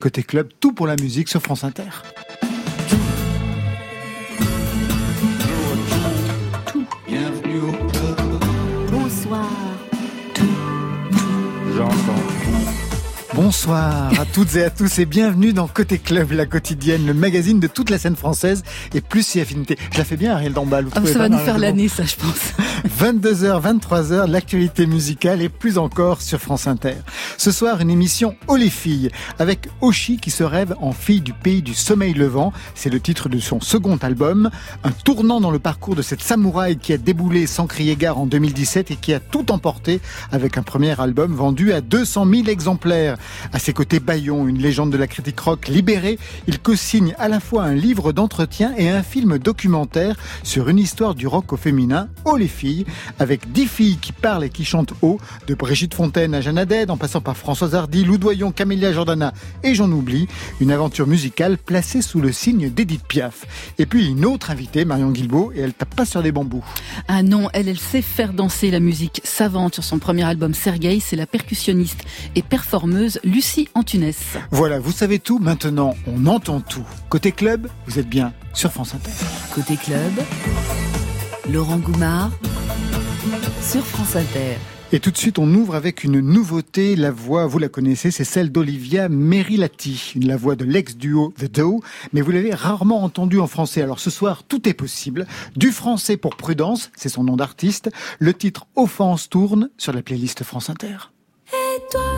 Côté club, tout pour la musique sur France Inter. Bonsoir à toutes et à tous et bienvenue dans Côté Club, la quotidienne, le magazine de toute la scène française et plus si affinité. Je la fais bien Ariel Dombal. Ah, ça va nous faire l'année ça je pense. 22h, 23h, l'actualité musicale et plus encore sur France Inter. Ce soir, une émission Oh les filles avec Oshi qui se rêve en fille du pays du sommeil levant. C'est le titre de son second album. Un tournant dans le parcours de cette samouraï qui a déboulé sans crier gare en 2017 et qui a tout emporté avec un premier album vendu à 200 000 exemplaires. À ses côtés, Bayon, une légende de la critique rock libérée, il co-signe à la fois un livre d'entretien et un film documentaire sur une histoire du rock au féminin, Oh les filles, avec dix filles qui parlent et qui chantent haut, de Brigitte Fontaine à Jeanne Haddad, en passant par Françoise Hardy, Lou Doyon, Camélia Jordana et j'en oublie, une aventure musicale placée sous le signe d'Edith Piaf. Et puis une autre invitée, Marion Guilbault, et elle tape pas sur des bambous. Ah non, elle, elle sait faire danser la musique savante sur son premier album Sergei, c'est la percussionniste et performeuse Lucie Antunes. Voilà, vous savez tout, maintenant on entend tout. Côté club, vous êtes bien sur France Inter. Côté club, Laurent Goumard sur France Inter. Et tout de suite, on ouvre avec une nouveauté. La voix, vous la connaissez, c'est celle d'Olivia Merilati, la voix de l'ex-duo The Doe, mais vous l'avez rarement entendue en français. Alors ce soir, tout est possible. Du français pour Prudence, c'est son nom d'artiste. Le titre Offense tourne sur la playlist France Inter. Et toi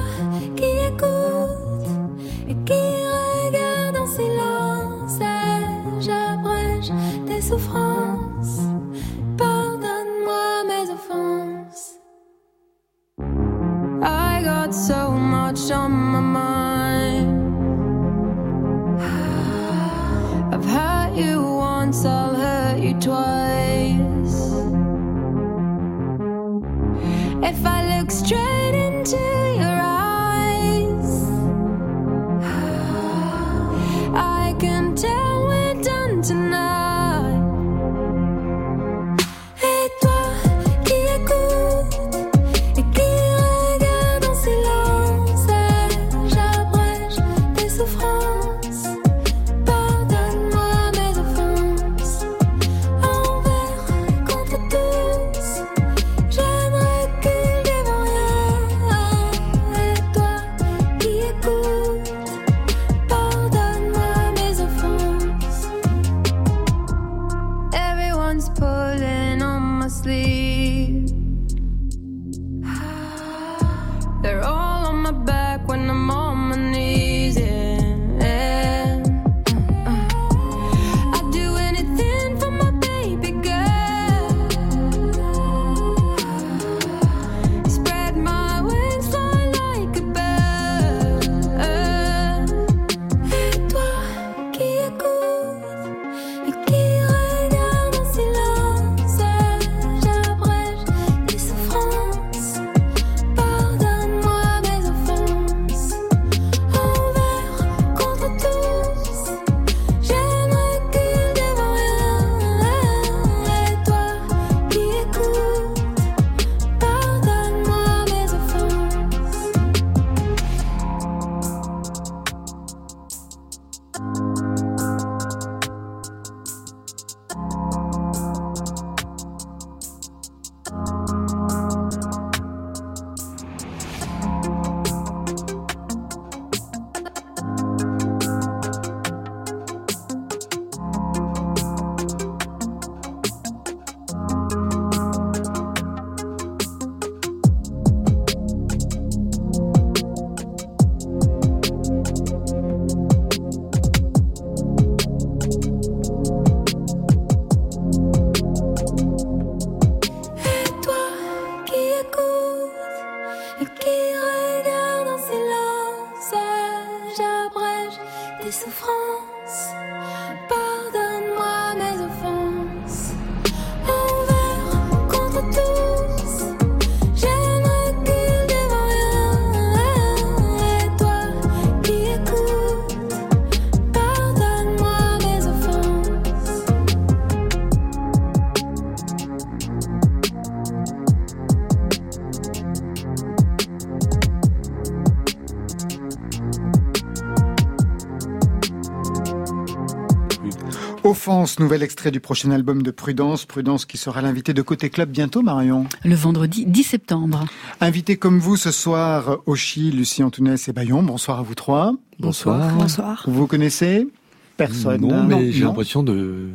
Offense, nouvel extrait du prochain album de Prudence. Prudence qui sera l'invité de Côté Club bientôt, Marion. Le vendredi 10 septembre. Invité comme vous ce soir, Oshi, Lucie Antounès et Bayon. Bonsoir à vous trois. Bonsoir. Bonsoir. Vous vous connaissez Personne? Non, mais j'ai l'impression de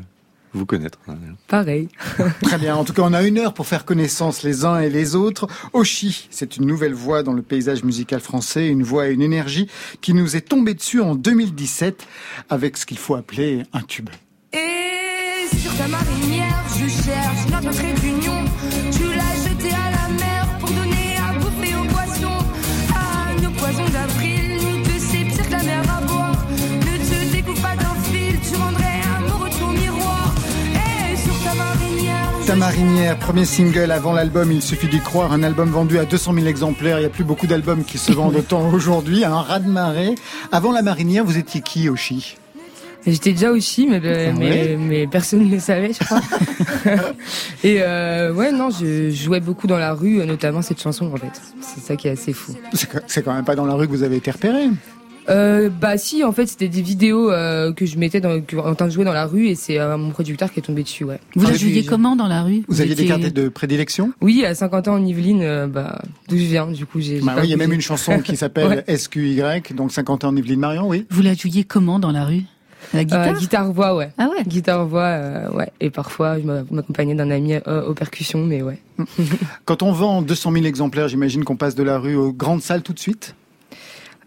vous connaître. Pareil. Très bien. En tout cas, on a une heure pour faire connaissance les uns et les autres. Oshi, c'est une nouvelle voix dans le paysage musical français, une voix et une énergie qui nous est tombée dessus en 2017 avec ce qu'il faut appeler un tube. Sur ta marinière, je cherche notre trait d'union. Tu l'as jeté à la mer pour donner à bouffer aux poissons. À nos poisons d'avril, nous deux c'est pire la mer à boire. Ne te découpe pas d'un fil, tu rendrais amoureux ton miroir. Et sur ta marinière, Ta marinière, premier single avant l'album, il suffit d'y croire, un album vendu à 200 000 exemplaires. Il n'y a plus beaucoup d'albums qui se vendent autant aujourd'hui, un raz de marée. Avant la marinière, vous étiez qui, Oshi? J'étais déjà au Chi, mais, Ah mais, personne ne le savait, je crois. Et euh, ouais, non, je jouais beaucoup dans la rue, notamment cette chanson, en fait. C'est ça qui est assez fou. C'est quand même pas dans la rue que vous avez été repéré. Euh, bah si, en fait, c'était des vidéos euh, que je mettais dans, que- en train de jouer dans la rue, et c'est euh, mon producteur qui est tombé dessus, ouais. Vous la oui, jouiez comment dans la rue Vous aviez des cartes de prédilection Oui, à 50 ans en Yvelines, euh, bah, d'où je viens, du coup, j'ai... Bah oui, Il y a même une chanson qui s'appelle Ouais. SQY, donc 50 ans en Yveline Marion, oui. Vous la jouiez comment dans la rue La Euh, guitare voix, ouais. Ah ouais Guitare voix, euh, ouais. Et parfois, je m'a- m'accompagnais d'un ami euh, aux percussions, mais ouais. Quand on vend 200 000 exemplaires, j'imagine qu'on passe de la rue aux grandes salles tout de suite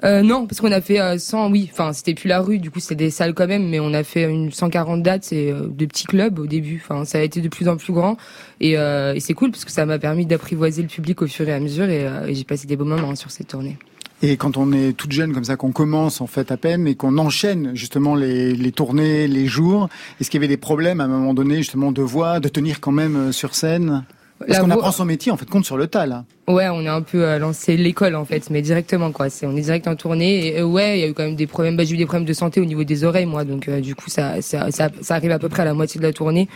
Euh, non, parce qu'on a fait euh, 100, oui, enfin c'était plus la rue, du coup c'était des salles quand même, mais on a fait une 140 dates et euh, de petits clubs au début. Enfin ça a été de plus en plus grand et, euh, et c'est cool parce que ça m'a permis d'apprivoiser le public au fur et à mesure et, euh, et j'ai passé des beaux moments sur ces tournées. Et quand on est toute jeune comme ça, qu'on commence en fait à peine et qu'on enchaîne justement les, les tournées, les jours, est-ce qu'il y avait des problèmes à un moment donné justement de voix, de tenir quand même euh, sur scène? Parce qu'on apprend son métier en fait compte sur le tas là. Ouais, on est un peu euh, lancé l'école en fait, mais directement quoi. C'est on est direct en tournée et euh, ouais, il y a eu quand même des problèmes. Bah, j'ai eu des problèmes de santé au niveau des oreilles moi, donc euh, du coup ça, ça ça ça arrive à peu près à la moitié de la tournée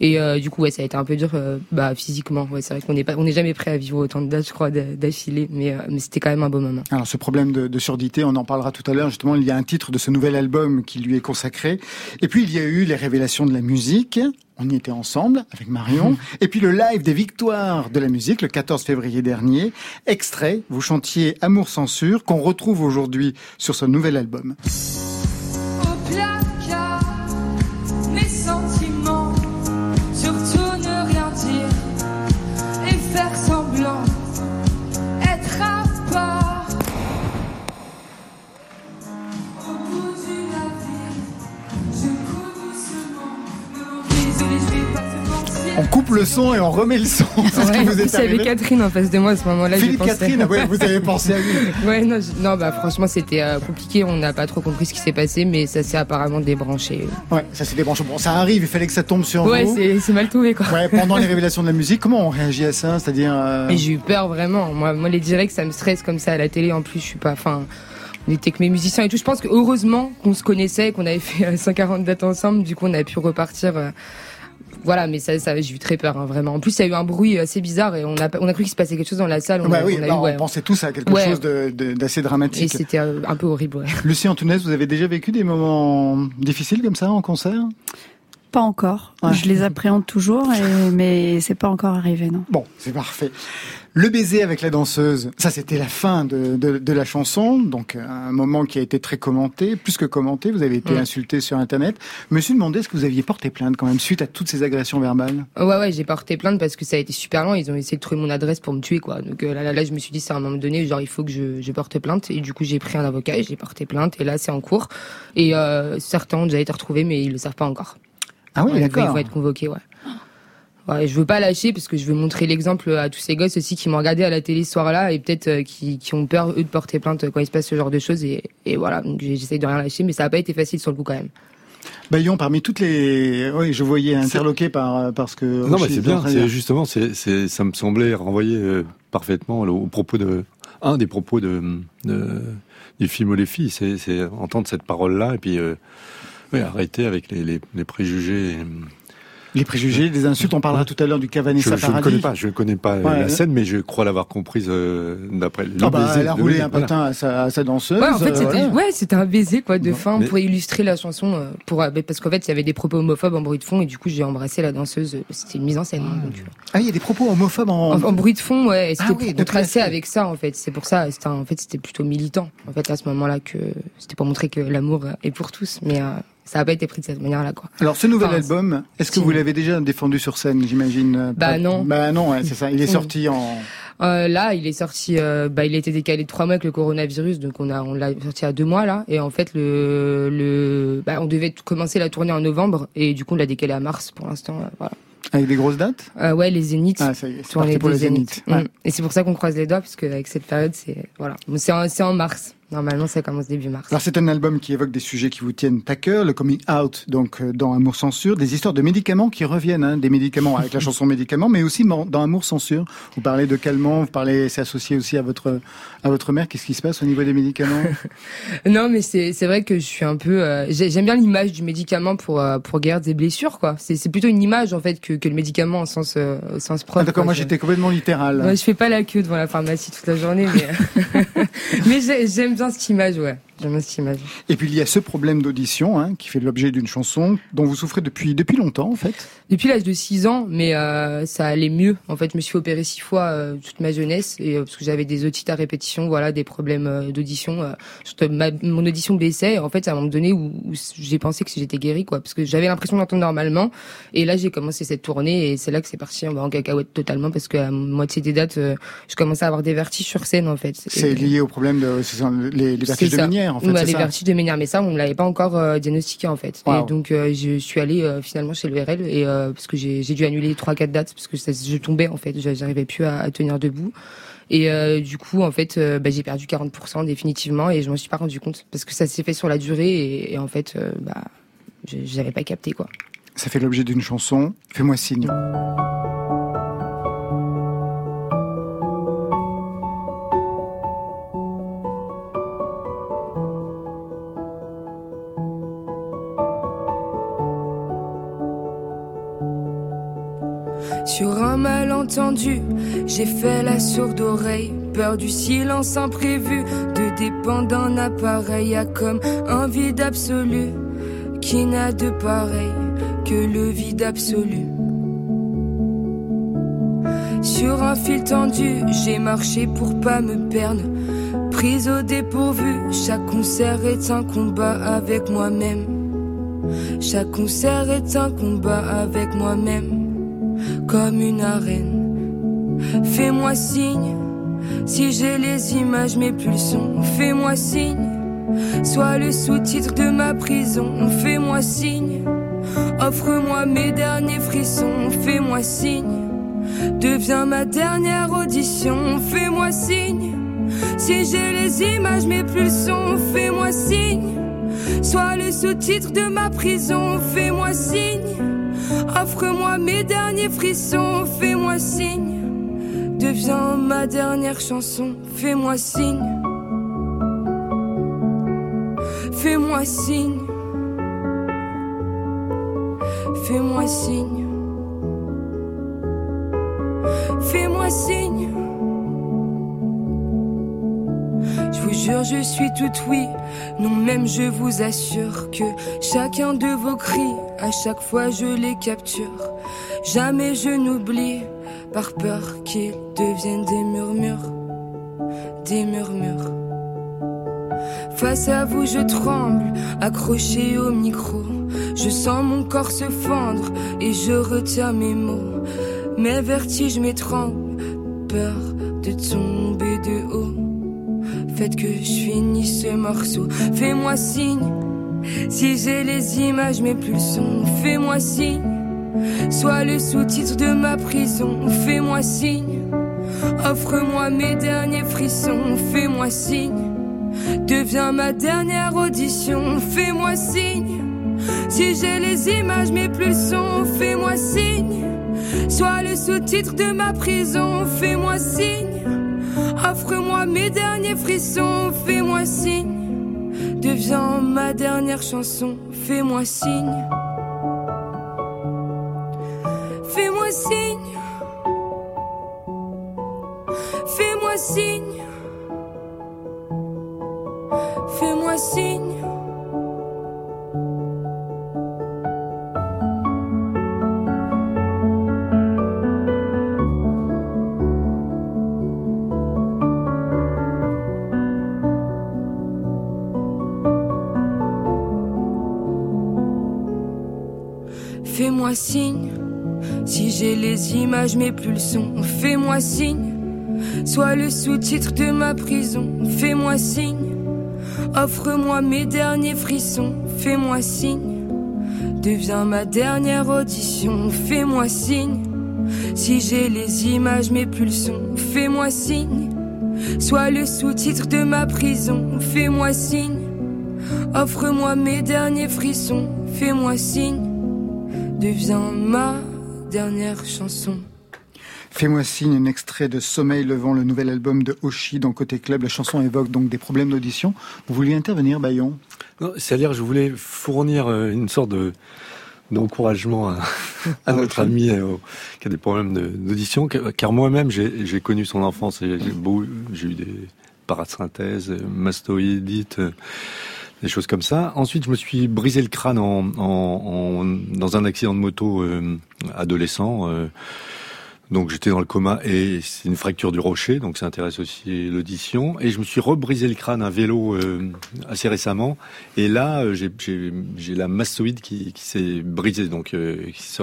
et du coup ouais, ça a été un peu dur bah physiquement. Ouais, c'est vrai qu'on n'est pas on n'est jamais prêt à vivre autant de dates, je crois, d'a- d'affilée, mais mais c'était quand même un beau moment. Alors ce problème de, de surdité, on en parlera tout à l'heure. Justement, il y a un titre de ce nouvel album qui lui est consacré. Et puis il y a eu les révélations de la musique. On y était ensemble avec Marion. Et puis le live des victoires de la musique le 14 février dernier. Extrait, vous chantiez Amour censure qu'on retrouve aujourd'hui sur ce nouvel album. Coupe le son et on remet le son. C'est ce Ouais, qui vous est arrivé. Catherine en face de moi à ce moment-là. Philippe. Catherine, ouais, vous avez pensé à lui. Ouais, non, je- non, bah franchement c'était euh, compliqué. On n'a pas trop compris ce qui s'est passé, mais ça s'est apparemment débranché. Ouais, ça c'est des branches. Bon, ça arrive, il fallait que ça tombe sur Ouais, vous. c'est c'est mal trouvé quoi. Ouais, pendant les révélations de la musique, comment on réagit à ça? C'est-à-dire, euh, j'ai eu peur vraiment. Moi, moi les directs, ça me stresse comme ça à la télé. En plus, je suis pas. Enfin, on était que mes musiciens et tout. Je pense que heureusement qu'on se connaissait, qu'on avait fait euh, 140 dates ensemble. Du coup, on a pu repartir. Voilà, mais ça, ça j'ai eu très peur, hein, vraiment. En plus, il y a eu un bruit assez bizarre et on a, on a cru qu'il se passait quelque chose dans la salle. On bah a, oui, on a bah, eu, ouais. on pensait tous à quelque Ouais. chose de- de- d'assez Et dramatique. c'était euh, un peu horrible, ouais. Lucie Antounès, vous avez déjà vécu des moments difficiles comme ça en concert? Pas encore. Ouais. Je les appréhende toujours, et- mais c'est pas encore arrivé, non. Bon, c'est parfait. Le baiser avec la danseuse, ça c'était la fin de, de, de la chanson, donc un moment qui a été très commenté, plus que commenté, vous avez été Ouais. insulté sur Internet. Je me suis demandé est-ce que vous aviez porté plainte quand même suite à toutes ces agressions verbales? Ouais, ouais, j'ai porté plainte parce que ça a été super lent. Ils ont essayé de trouver mon adresse pour me tuer, quoi. Donc euh, là, là, là, je me suis dit, c'est à un moment donné, genre, il faut que je, je porte plainte. Et du coup, j'ai pris un avocat et j'ai porté plainte. Et là, c'est en cours. Et euh, certains ont déjà été retrouvés, mais ils le savent pas encore. Ah oui, Ouais, Ils d'accord. vont être convoqués, ouais. Ouais, je veux pas lâcher parce que je veux montrer l'exemple à tous ces gosses aussi qui m'ont regardé à la télé ce soir-là et peut-être euh, qui, qui ont peur eux de porter plainte quand il se passe ce genre de choses et, et voilà donc j'essaye de rien lâcher mais ça a pas été facile sur le coup quand même. Bayon, parmi toutes les... Oui, je voyais interloqué par, parce que... Non, mais c'est bien. C'est justement, c'est, c'est, ça me semblait renvoyer euh, parfaitement au propos de un des propos de, de du film Les filles. C'est, c'est entendre cette parole-là et puis euh, oui, arrêter avec les, les, les préjugés Les préjugés, les insultes, on parlera tout à l'heure du Cavanessa je, je ne connais pas, je ne connais pas la scène, mais je crois l'avoir comprise euh, d'après. Ah bah, elle a roulé un patin à, sa, à sa danseuse. Ouais, en fait, c'était ouais, c'était un baiser quoi de fin pour illustrer la chanson, euh, pour parce qu'en fait, il y avait des propos homophobes en bruit de fond et du coup, j'ai embrassé la danseuse. C'était une mise en scène. Donc, ah, il y a des propos homophobes en, en, bruit de fond, ouais. C'était ah, oui, contrasté avec ça en fait. C'est pour ça. C'était en fait, c'était plutôt militant. En fait, à ce moment-là, que c'était pour montrer que l'amour est pour tous, mais ça n'a pas été pris de cette manière-là, quoi. Alors, ce nouvel album, est-ce que vous l'avez déjà défendu sur scène, j'imagine euh, Bah non. Bah non, c'est ça. Il est sorti en. Euh, là, il est sorti. Euh, bah, il a été décalé de trois mois avec le coronavirus, donc on a, on l'a sorti à deux mois là. Et en fait, le, le, bah, on devait commencer la tournée en novembre, et du coup, on l'a décalé à mars pour l'instant. Euh, voilà. Avec des grosses dates? Euh, Ouais, les zéniths. Ah, ça y est, c'est pour les zéniths. Mm. Et c'est pour ça qu'on croise les doigts, parce qu'avec cette période, c'est voilà, c'est en, en mars. Normalement, ça commence début mars. Alors, c'est un album qui évoque des sujets qui vous tiennent à cœur, le coming out, donc euh, dans Amour Censure, des histoires de médicaments qui reviennent, hein, des médicaments avec la chanson médicaments, mais aussi dans Amour Censure. Vous parlez de calmant, vous parlez, c'est associé aussi à votre à votre mère. Qu'est-ce qui se passe au niveau des médicaments? Non, mais c'est c'est vrai que je suis un peu, euh, j'aime bien l'image du médicament pour euh, pour guérir des blessures, quoi. C'est c'est plutôt une image en fait que que le médicament au sens au sens propre. Ah, d'accord, moi j'étais complètement littéral. Ouais, je fais pas la queue devant la pharmacie toute la journée, mais mais j'aime besoin cette image, ouais. Et puis il y a ce problème d'audition hein, qui fait l'objet d'une chanson dont vous souffrez depuis depuis longtemps en fait. Depuis l'âge de 6 ans, mais euh, ça allait mieux. En fait, je me suis opéré six fois euh, toute ma jeunesse et euh, parce que j'avais des otites à répétition, voilà, des problèmes euh, d'audition. mon audition baissait. En fait, à un moment donné où, j'ai pensé que j'étais guérie, quoi, parce que j'avais l'impression d'entendre normalement. Et là, j'ai commencé cette tournée et c'est là que c'est parti en cacahuète totalement parce qu'à moitié des dates, je commençais à avoir des vertiges sur scène en fait. C'est lié au problème de les, les vertiges de en fait. les vertiges de Ménière, mais ça, on l'avait pas encore diagnostiqué en fait. Et donc, je suis allée finalement chez le RL et parce que j'ai dû annuler trois quatre dates parce que ça, je tombais en fait, j'arrivais plus à, tenir debout. Et euh, du coup, en fait, euh, bah, j'ai perdu 40% définitivement et je m'en suis pas rendu compte parce que ça s'est fait sur la durée et, en fait, euh, bah, je n'avais pas capté quoi. Ça fait l'objet d'une chanson. Fais-moi signe. J'ai fait la sourde oreille. Peur du silence imprévu, de dépendre d'un appareil. A comme un vide absolu qui n'a de pareil que le vide absolu. Sur un fil tendu, j'ai marché pour pas me perdre. Prise au dépourvu, chaque concert est un combat avec moi-même. Chaque concert est un combat avec moi-même comme une arène. Fais-moi signe, si j'ai les images, mes pulsions. Fais-moi signe, sois le sous-titre de ma prison. Fais-moi signe, offre-moi mes derniers frissons. Fais-moi signe, deviens ma dernière audition. Fais-moi signe, si j'ai les images, mes pulsions. Fais-moi signe, sois le sous-titre de ma prison. Fais-moi signe. Offre-moi mes derniers frissons, fais-moi signe. Deviens ma dernière chanson, fais-moi signe. Fais-moi signe. Fais-moi signe. Fais-moi signe. Je suis tout oui. Non, même je vous assure que chacun de vos cris à chaque fois je les capture. Jamais je n'oublie, par peur qu'ils deviennent des murmures, des murmures. Face à vous, je tremble, accroché au micro. Je sens mon corps se fendre et je retiens mes mots. Mes vertiges m'étranglent, peur de tomber de haut. Faites que je finisse ce morceau, fais-moi signe si j'ai les images, mes pulsions, fais-moi signe. Sois le sous-titre de ma prison, fais-moi signe. Offre-moi mes derniers frissons, fais-moi signe. Deviens ma dernière audition, fais-moi signe. Si j'ai les images, mes pulsions, fais-moi signe. Sois le sous-titre de ma prison, fais-moi signe. Offre-moi mes derniers frissons, fais-moi signe. Deviens ma dernière chanson, fais-moi signe. Fais-moi signe. Fais-moi signe. Fais-moi signe. Fais-moi signe. Si j'ai les images mais plus le fais-moi signe. Sois le sous-titre de ma prison, fais-moi signe. Offre-moi mes derniers frissons, fais-moi signe. Deviens ma dernière audition, fais-moi signe. Si j'ai les images mais plus le fais-moi signe. Sois le sous-titre de ma prison, fais-moi signe. Offre-moi mes derniers frissons, fais-moi signe. Deviens ma dernière chanson. Fais-moi signe, un extrait de Sommeil levant, le nouvel album de Oshi dans Côté Club. La chanson évoque donc des problèmes d'audition. Vous vouliez intervenir, Bayon? C'est-à-dire, je voulais fournir euh, une sorte de d'encouragement à, à, notre ami euh, qui a des problèmes d'audition, car moi-même j'ai connu son enfance j'ai eu des parasynthèses, mastoïdites, des choses comme ça. Ensuite, je me suis brisé le crâne en, en, en dans un accident de moto euh, adolescent. Euh, donc j'étais dans le coma et c'est une fracture du rocher, donc ça intéresse aussi l'audition. Et je me suis rebrisé le crâne à vélo euh, assez récemment. Et là, euh, j'ai la mastoïde qui, qui s'est brisée. Donc euh,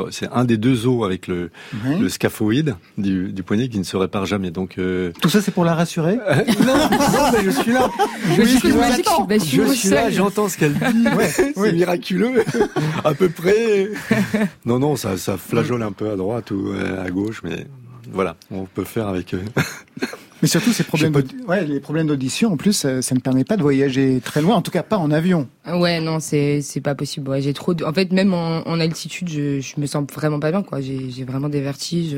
c'est un des deux os avec le, le scaphoïde du, du, poignet qui ne se répare jamais. Donc euh, tout ça c'est pour la rassurer non, non, mais je suis là. Je, suis, là. Je suis là. J'entends ce qu'elle dit. Ouais, c'est miraculeux. à peu près. Non, non, ça, ça flageole un peu à droite ou à gauche, mais voilà, on peut faire avec. eux. Mais surtout, ces problèmes, ouais, les problèmes d'audition, en plus, ça, ne permet pas de voyager très loin, en tout cas pas en avion. Ouais, non, c'est c'est pas possible. Ouais, j'ai trop. De... En fait, même en, altitude, je, je me sens vraiment pas bien, quoi. J'ai vraiment des vertiges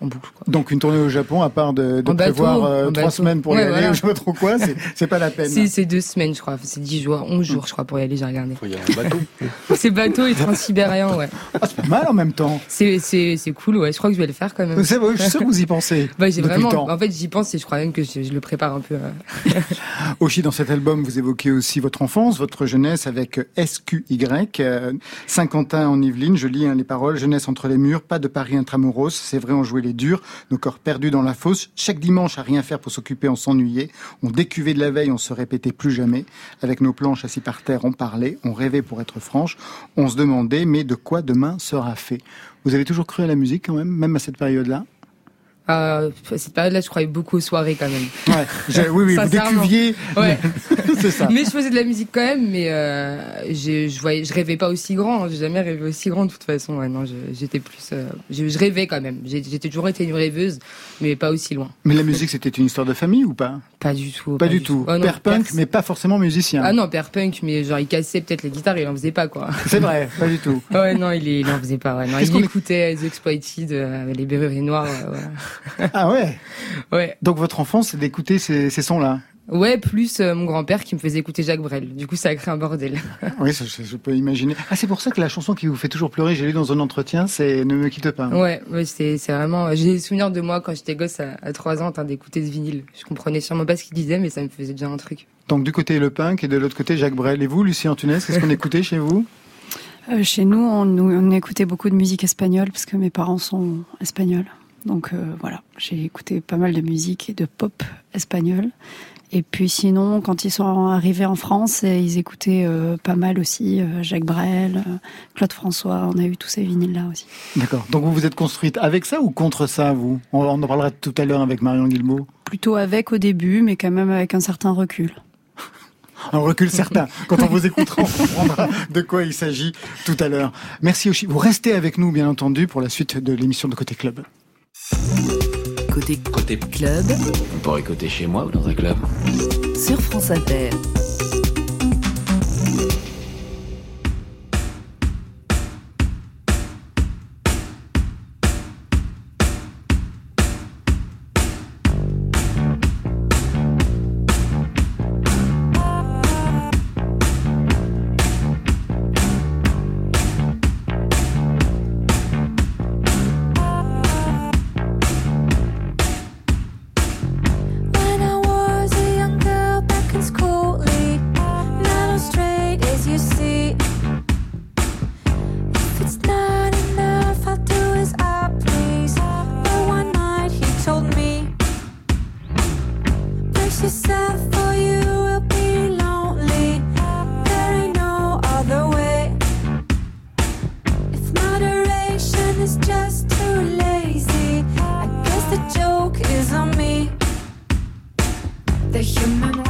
en, boucle. Quoi. Donc une tournée au Japon, à part de, de prévoir euh, trois semaines pour y aller, je sais pas trop quoi, c'est pas la peine. C'est deux semaines, je crois. C'est dix jours, onze jours, je crois, pour y aller. J'ai regardé. Faut y aller en bateau. c'est bateau et transsibérien, ouais. Ah, c'est pas mal en même temps. C'est c'est c'est cool, ouais. Je crois que je vais le faire quand même. C'est vrai, je suis sûr que vous y pensez. bah, j'ai vraiment. En fait, j'y pense je crois même que je, le prépare un peu. Aussi, dans cet album, vous évoquez aussi votre enfance, votre jeunesse avec SQY. Euh, Saint-Quentin en Yvelines, je lis hein, les paroles. Jeunesse entre les murs, pas de Paris intramuros. C'est vrai, on jouait les durs. Nos corps perdus dans la fosse. Chaque dimanche à rien faire pour s'occuper, on s'ennuyait. On décuvait de la veille, on se répétait plus jamais. Avec nos planches assis par terre, on parlait. On rêvait pour être franche. On se demandait, mais de quoi demain sera fait? Vous avez toujours cru à la musique quand même, même à cette période-là? Euh, cette période-là, je croyais beaucoup aux soirées quand même. Ouais, oui, oui, vous décuviez. Ouais. c'est ça. Mais je faisais de la musique quand même, mais euh, je voyais, je rêvais pas aussi grand. J'ai jamais rêvé aussi grand de toute façon. Ouais, non, j'étais plus, euh, je, je, rêvais quand même. J'ai toujours été une rêveuse, mais pas aussi loin. Mais la musique, c'était une histoire de famille ou pas? Pas du tout. Pas, du, tout. Oh, père punk, mais pas forcément musicien. Ah non, père punk, mais genre il cassait peut-être les guitares, il en faisait pas quoi. C'est vrai, pas du tout. ouais, non, il, il en faisait pas. Ouais, non, il écoutait The Exploited, euh, les Berruriers Noirs. ah ouais Ouais. Donc votre enfance, c'est d'écouter ces, ces sons-là Ouais, plus euh, mon grand-père qui me faisait écouter Jacques Brel. Du coup, ça a créé un bordel. oui, ça, je, peux imaginer. Ah, c'est pour ça que la chanson qui vous fait toujours pleurer, j'ai lu dans un entretien, c'est Ne me quitte pas. Ouais, ouais c'est vraiment... J'ai des souvenirs de moi quand j'étais gosse à, trois 3 ans en train d'écouter ce vinyle. Je comprenais sûrement pas ce qu'il disait, mais ça me faisait déjà un truc. Donc du côté le punk et de l'autre côté Jacques Brel. Et vous, Lucie Antunes, qu'est-ce qu'on écoutait chez vous? Euh, Chez nous, on, on écoutait beaucoup de musique espagnole parce que mes parents sont espagnols. Donc euh, voilà, j'ai écouté pas mal de musique et de pop espagnol. Et puis sinon, quand ils sont arrivés en France, ils écoutaient euh, pas mal aussi euh, Jacques Brel, Claude François. On a eu tous ces vinyles-là aussi. D'accord. Donc vous vous êtes construite avec ça ou contre ça, vous? On, en parlera tout à l'heure avec Marion Guilbeault. Plutôt avec au début, mais quand même avec un certain recul. un recul certain. Quand on vous écoutera, on comprendra de quoi il s'agit tout à l'heure. Merci Oshi. Vous restez avec nous, bien entendu, pour la suite de l'émission de Côté Club. Côté, côté club. On pourrait côté chez moi ou dans un club. Sur France Inter. the human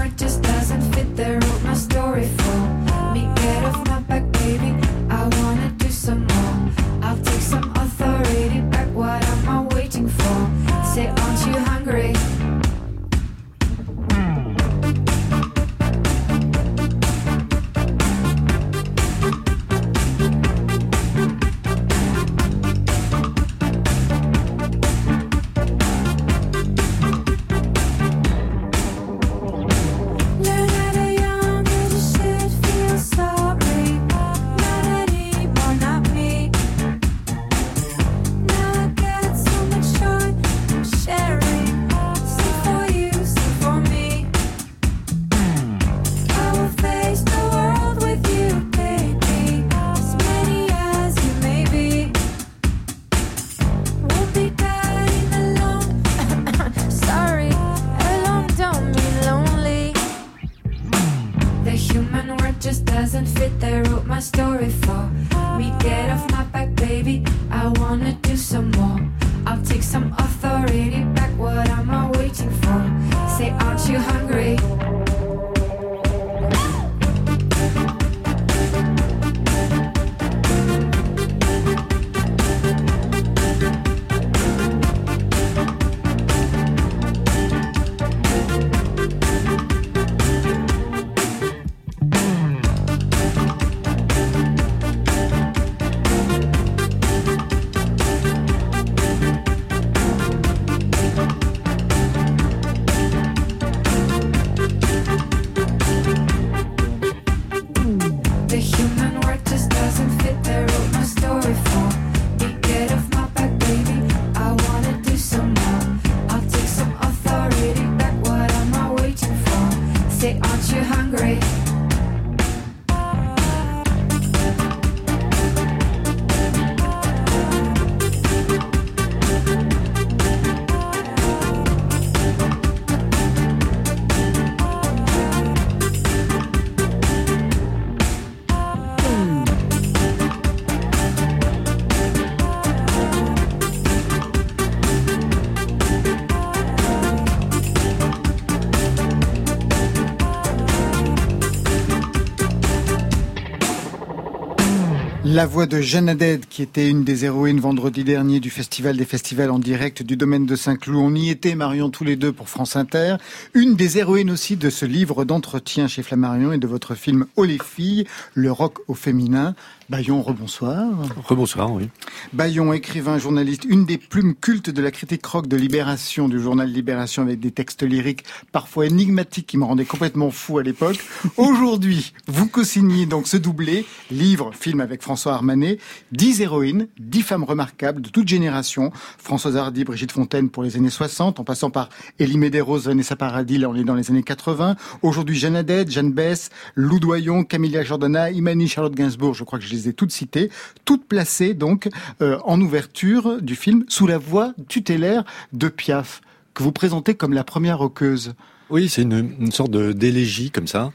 La voix de Jeanne Haddad, qui était une des héroïnes vendredi dernier du Festival des festivals en direct du domaine de Saint-Cloud. On y était, Marion, tous les deux pour France Inter. Une des héroïnes aussi de ce livre d'entretien chez Flammarion et de votre film Oh les filles, le rock au féminin. Bayon, rebonsoir. Rebonsoir, oui. Bayon, écrivain, journaliste, une des plumes cultes de la critique rock de Libération, du journal Libération, avec des textes lyriques parfois énigmatiques qui me rendaient complètement fou à l'époque. Aujourd'hui, vous co-signez donc ce doublé, livre, film avec François Armanet, dix héroïnes, dix femmes remarquables de toute génération. Françoise Hardy, Brigitte Fontaine pour les années 60, en passant par Elie Medeiros, Vanessa Paradis, là on est dans les années 80. Aujourd'hui, Jeanne Haddad, Jeanne Bess, Lou Doyon, Camilla Jordana, Imani Charlotte Gainsbourg, je crois que je les ai toutes citées, toutes placées donc euh, en ouverture du film sous la voix tutélaire de Piaf, que vous présentez comme la première roqueuse. Oui, c'est une, une sorte d'élégie comme ça.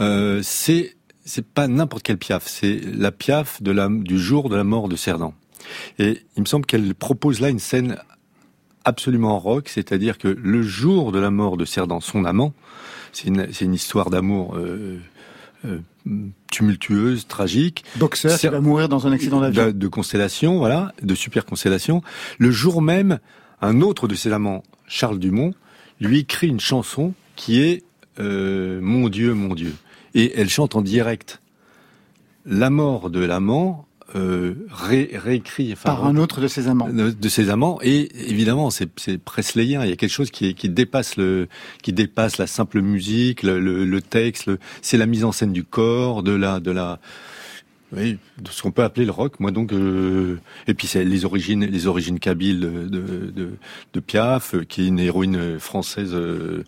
Euh, c'est pas n'importe quelle Piaf, c'est la Piaf de la, du jour de la mort de Cerdan. Et il me semble qu'elle propose là une scène absolument rock, c'est-à-dire que le jour de la mort de Cerdan, son amant, c'est une, histoire d'amour euh, tumultueuse, tragique. Boxeur qui va mourir dans un accident d'avion. De, de constellation, voilà, de super constellation. Le jour même, un autre de ses amants, Charles Dumont, lui écrit une chanson qui est euh, Mon Dieu, mon Dieu. Et elle chante en direct la mort de l'amant euh, ré, réécrit enfin, par un autre de ses amants. De, de ses amants et évidemment c'est c'est presleyien. Il y a quelque chose qui qui dépasse le qui dépasse la simple musique, le, le, le texte. C'est la mise en scène du corps, de la de la oui, de ce qu'on peut appeler le rock. Moi donc euh, et puis c'est les origines les origines kabyles de de, de, Piaf, qui est une héroïne française. Euh,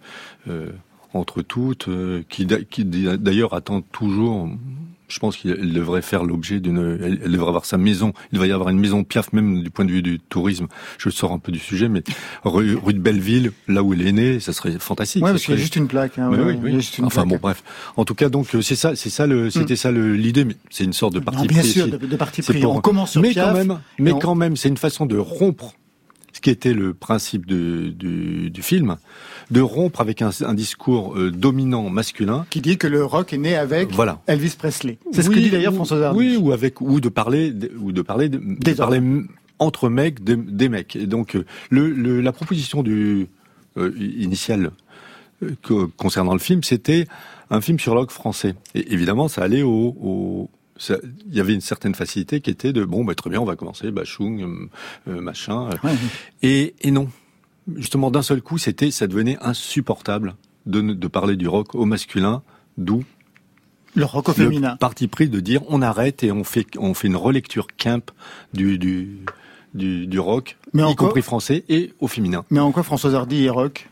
euh, entre toutes, euh, qui, qui d'ailleurs attend toujours. Je pense qu'elle devrait faire l'objet d'une. Elle, elle, devrait avoir sa maison. Il devrait y avoir une maison Piaf même du point de vue du tourisme. Je sors un peu du sujet, mais rue, rue de Belleville, là où elle est née, ça serait fantastique. Ouais, parce serait... qu'il y a juste une plaque. Hein, ouais, oui, oui. Une enfin plaque. bon, bref. En tout cas, donc c'est ça, c'est ça le, c'était mm. ça l'idée, mais c'est une sorte de parti non, pris. Bien sûr, de, de parti pris. Pour... On commence sur mais Piaf, quand même, mais on... quand même, c'est une façon de rompre ce qui était le principe de, du, du film, de rompre avec un, un discours euh, dominant masculin qui dit que le rock est né avec voilà. Elvis Presley. C'est oui, ce que dit d'ailleurs François Hardy. Oui, ou avec ou de parler de, ou de parler de, de parler entre mecs de, des mecs. Et donc le, le la proposition du euh, initiale euh, concernant le film, c'était un film sur le rock français. Et évidemment, ça allait au, au ça, il y avait une certaine facilité qui était de bon bah très bien on va commencer Bachung euh, machin ouais. et, et non justement d'un seul coup c'était ça devenait insupportable de, de parler du rock au masculin d'où le rock au féminin. le parti pris de dire on arrête et on fait on fait une relecture Kemp du du du, du rock mais y compris français et au féminin. Mais en quoi Françoise Hardy est rock?